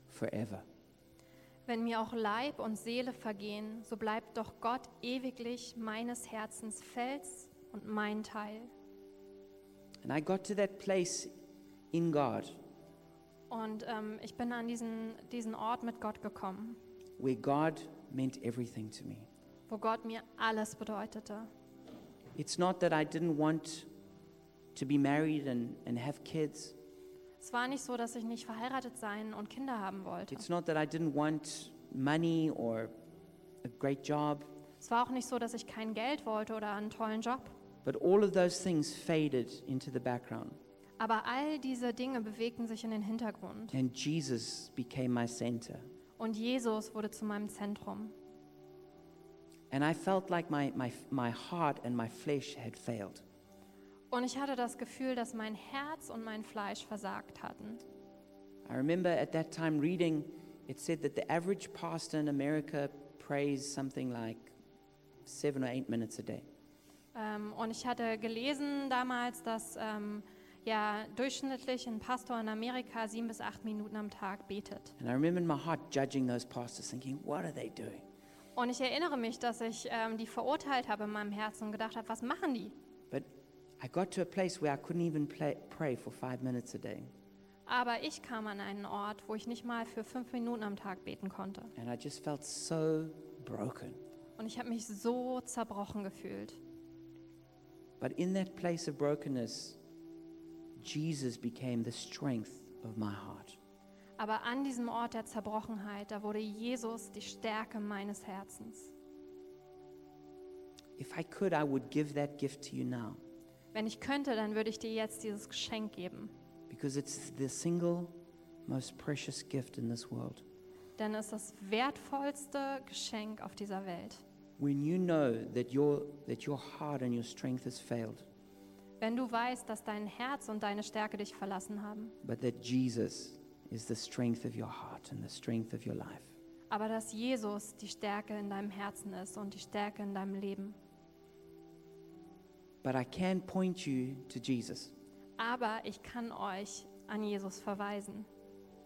A: forever.
B: Wenn mir auch Leib und Seele vergehen, so bleibt doch Gott ewiglich meines Herzens Fels und mein Teil.
A: And I got to that place in God
B: Und ähm, ich bin an diesen, diesen Ort mit Gott gekommen,
A: where God meant everything to me.
B: wo Gott mir alles bedeutete.
A: It's not that I didn't want to be married and, and have kids.
B: Es war nicht so, dass ich nicht verheiratet sein und Kinder haben wollte.
A: It's not that I didn't want money or a great job.
B: Es war auch nicht so, dass ich kein Geld wollte oder einen tollen Job.
A: But all of those things faded into the background.
B: Aber all diese Dinge bewegten sich in den Hintergrund.
A: And Jesus became my center.
B: Und Jesus wurde zu meinem Zentrum.
A: And I felt like my, my, my heart and my flesh had failed.
B: Und ich hatte das Gefühl, dass mein Herz und mein Fleisch versagt hatten.
A: I remember at that time reading, it said that the average pastor in America prays something like seven or eight minutes a day.
B: Ähm, und ich hatte gelesen damals, dass ähm, ja, durchschnittlich ein Pastor in Amerika sieben bis acht Minuten am Tag betet.
A: And I remember in my heart judging those pastors, thinking, what are they doing?
B: Und ich erinnere mich, dass ich ähm, die verurteilt habe in meinem Herzen und gedacht habe, was machen die?
A: I got to a place where I couldn't even play, pray for five minutes a day.
B: Aber ich kam an einen Ort, wo ich nicht mal für fünf Minuten am Tag beten konnte.
A: And I just felt so broken.
B: Und ich habe mich so zerbrochen gefühlt.
A: But in that place of brokenness, Jesus became the strength of my heart.
B: Aber an diesem Ort der Zerbrochenheit, da wurde Jesus die Stärke meines Herzens.
A: If I could, I would give that gift to you now
B: Wenn ich könnte, dann würde ich dir jetzt dieses Geschenk geben.
A: because it's the single most precious gift in this world.
B: Denn es ist das wertvollste Geschenk auf dieser Welt.
A: When you know that your, that your heart and your strength has failed,
B: Wenn du weißt, dass dein Herz und deine Stärke dich verlassen haben,
A: but that Jesus is the strength of your heart and the strength of your life.
B: aber dass Jesus die Stärke in deinem Herzen ist und die Stärke in deinem Leben.
A: But I can point you to Jesus,
B: Aber ich kann euch an Jesus verweisen.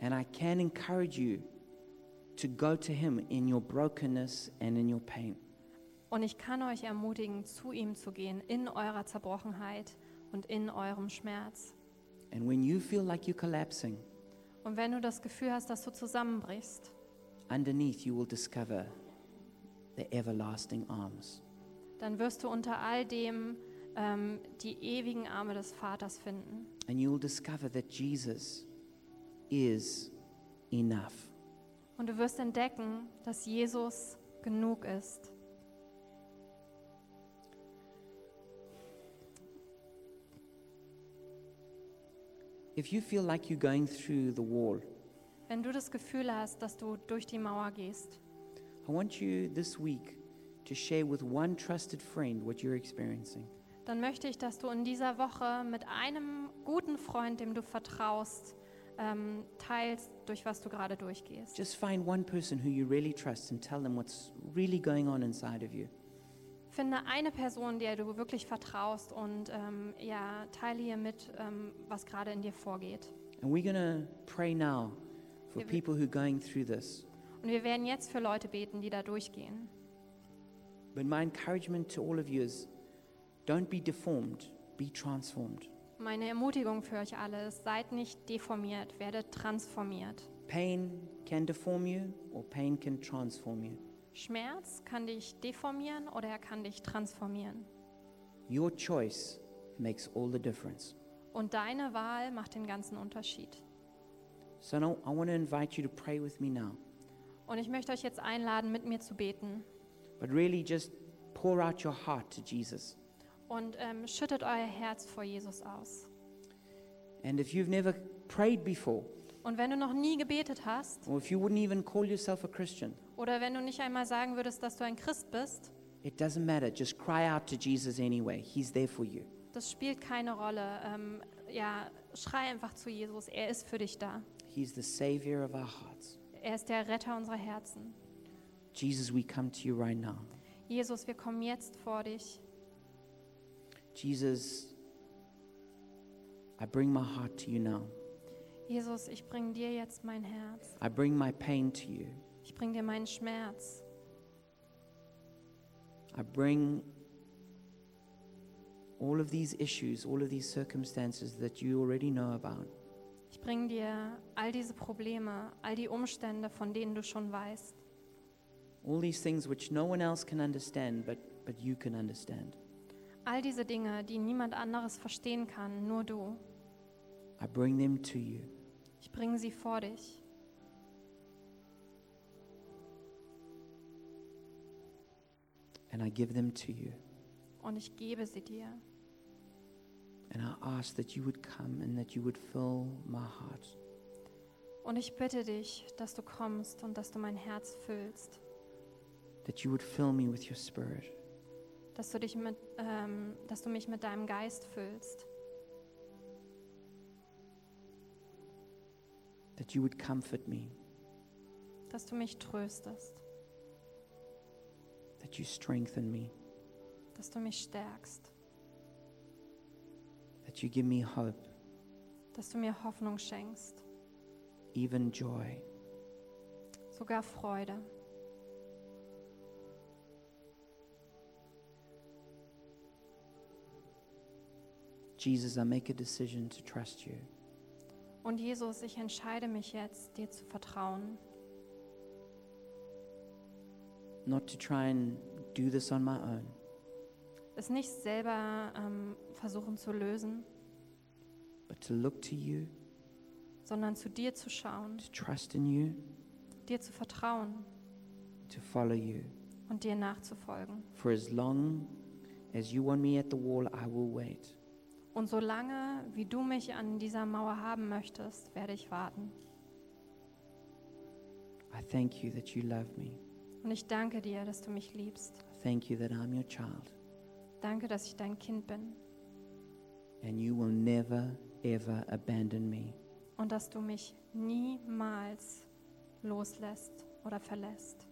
A: and I can encourage you to go to Him in your brokenness and in your pain.
B: Und ich kann euch ermutigen, zu ihm zu gehen in eurer Zerbrochenheit und in eurem Schmerz.
A: And when you feel like you're collapsing,
B: Und wenn du das Gefühl hast, dass du zusammenbrichst,
A: underneath you will discover the everlasting arms.
B: dann wirst du unter all dem ähm, die ewigen Arme des Vaters finden.
A: And you will discover that Jesus is enough.
B: Und du wirst entdecken, dass Jesus genug ist.
A: If you feel like you're going through the wall,
B: Wenn du das Gefühl hast, dass du durch die Mauer gehst,
A: I want you this week to share with one trusted friend what you're experiencing.
B: Dann möchte ich, dass du in dieser Woche mit einem guten Freund, dem du vertraust, ähm, teilst, durch was du gerade durchgehst.
A: Just find one person who you really trust and tell them what's really going on inside of you.
B: Finde eine Person, der du wirklich vertraust und ähm, ja, teile ihr mit, ähm, was gerade in dir vorgeht.
A: And we're to pray now for people who are going through this.
B: Und wir werden jetzt für Leute beten, die da durchgehen.
A: But my encouragement to all of you is don't be deformed, be transformed.
B: Meine Ermutigung für euch alle ist, seid nicht deformiert, werdet transformiert.
A: Pain can deform you, or pain can transform you.
B: Schmerz kann dich deformieren oder er kann dich transformieren.
A: Your choice makes all the difference.
B: Und deine Wahl macht den ganzen Unterschied.
A: So now I want to invite you to pray with me now.
B: Und ich möchte euch jetzt einladen, mit mir zu beten.
A: But really just pour out your heart to Jesus.
B: Und ähm, schüttet euer Herz vor Jesus aus.
A: And if you've never prayed before,
B: Und wenn du noch nie gebetet hast,
A: or if you wouldn't even call yourself a Christian,
B: oder wenn du nicht einmal sagen würdest, dass du ein Christ bist,
A: it doesn't matter. Just cry out to Jesus anyway. He's there for you.
B: das spielt keine Rolle. Ähm, ja, schrei einfach zu Jesus. Er ist für dich da.
A: He's the Savior of our hearts.
B: Er ist der Retter unserer Herzen.
A: Jesus, we come to you right now.
B: Jesus, wir kommen jetzt vor dich.
A: Jesus, I bring my heart to you now.
B: Jesus, ich bringe dir jetzt mein Herz.
A: I bring my pain to you.
B: Ich bringe dir meinen Schmerz.
A: I bring all of these issues, all of these circumstances that you already know about.
B: Ich bringe dir all diese Probleme, all die Umstände, von denen du schon weißt.
A: All these things which no one else can understand, but, but you can understand.
B: All diese Dinge, die niemand anderes verstehen kann, nur du.
A: I bring them to you.
B: Ich bringe sie vor dich.
A: and I give them to you.
B: Und ich gebe sie dir.
A: And I ask that you would come and that you would fill my heart.
B: Und ich bitte dich, dass du kommst und dass du mein Herz füllst.
A: That you would fill me with your spirit.
B: Dass du, dich mit, ähm, dass du mich mit deinem Geist füllst.
A: That you would comfort me.
B: Dass du mich tröstest.
A: That you strengthen me.
B: Dass du mich stärkst.
A: That you give me hope,
B: Dass du mir Hoffnung schenkst.
A: even joy.
B: Sogar Freude.
A: Jesus, I make a decision to trust you.
B: Und Jesus, ich entscheide mich jetzt, dir zu vertrauen.
A: Not to try and do this on my own,
B: Es nicht selber ähm, versuchen zu lösen,
A: but to look to you,
B: sondern zu dir zu schauen,
A: to trust in you,
B: dir zu vertrauen
A: to follow you.
B: und dir nachzufolgen.
A: For as long as you want me at the wall, I will wait.
B: Und solange, wie du mich an dieser Mauer haben möchtest, werde ich warten.
A: I thank you that you love me.
B: Und ich danke dir, dass du mich liebst.
A: Thank you that I'm your child.
B: Danke, dass ich dein Kind bin
A: And you will never, ever abandon me.
B: und dass du mich niemals loslässt oder verlässt.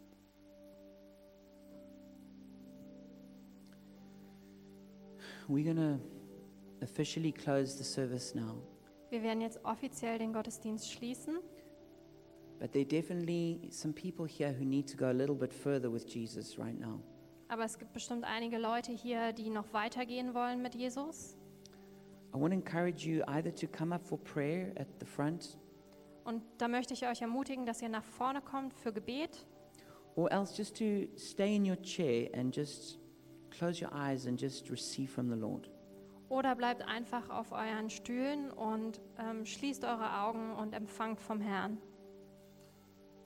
A: We're to officially close the service now.
B: Wir werden jetzt offiziell den Gottesdienst schließen.
A: But there are definitely some people here who need to go a little bit further with Jesus right now.
B: Aber es gibt bestimmt einige Leute hier, die noch weitergehen wollen mit Jesus.
A: I want to encourage you either to come up for prayer at the front
B: Und da möchte ich euch ermutigen, dass ihr nach vorne kommt für Gebet
A: or else just to stay in your chair and just close your eyes and just receive from the Lord.
B: Oder bleibt einfach auf euren Stühlen und ähm, schließt eure Augen und empfangt vom Herrn.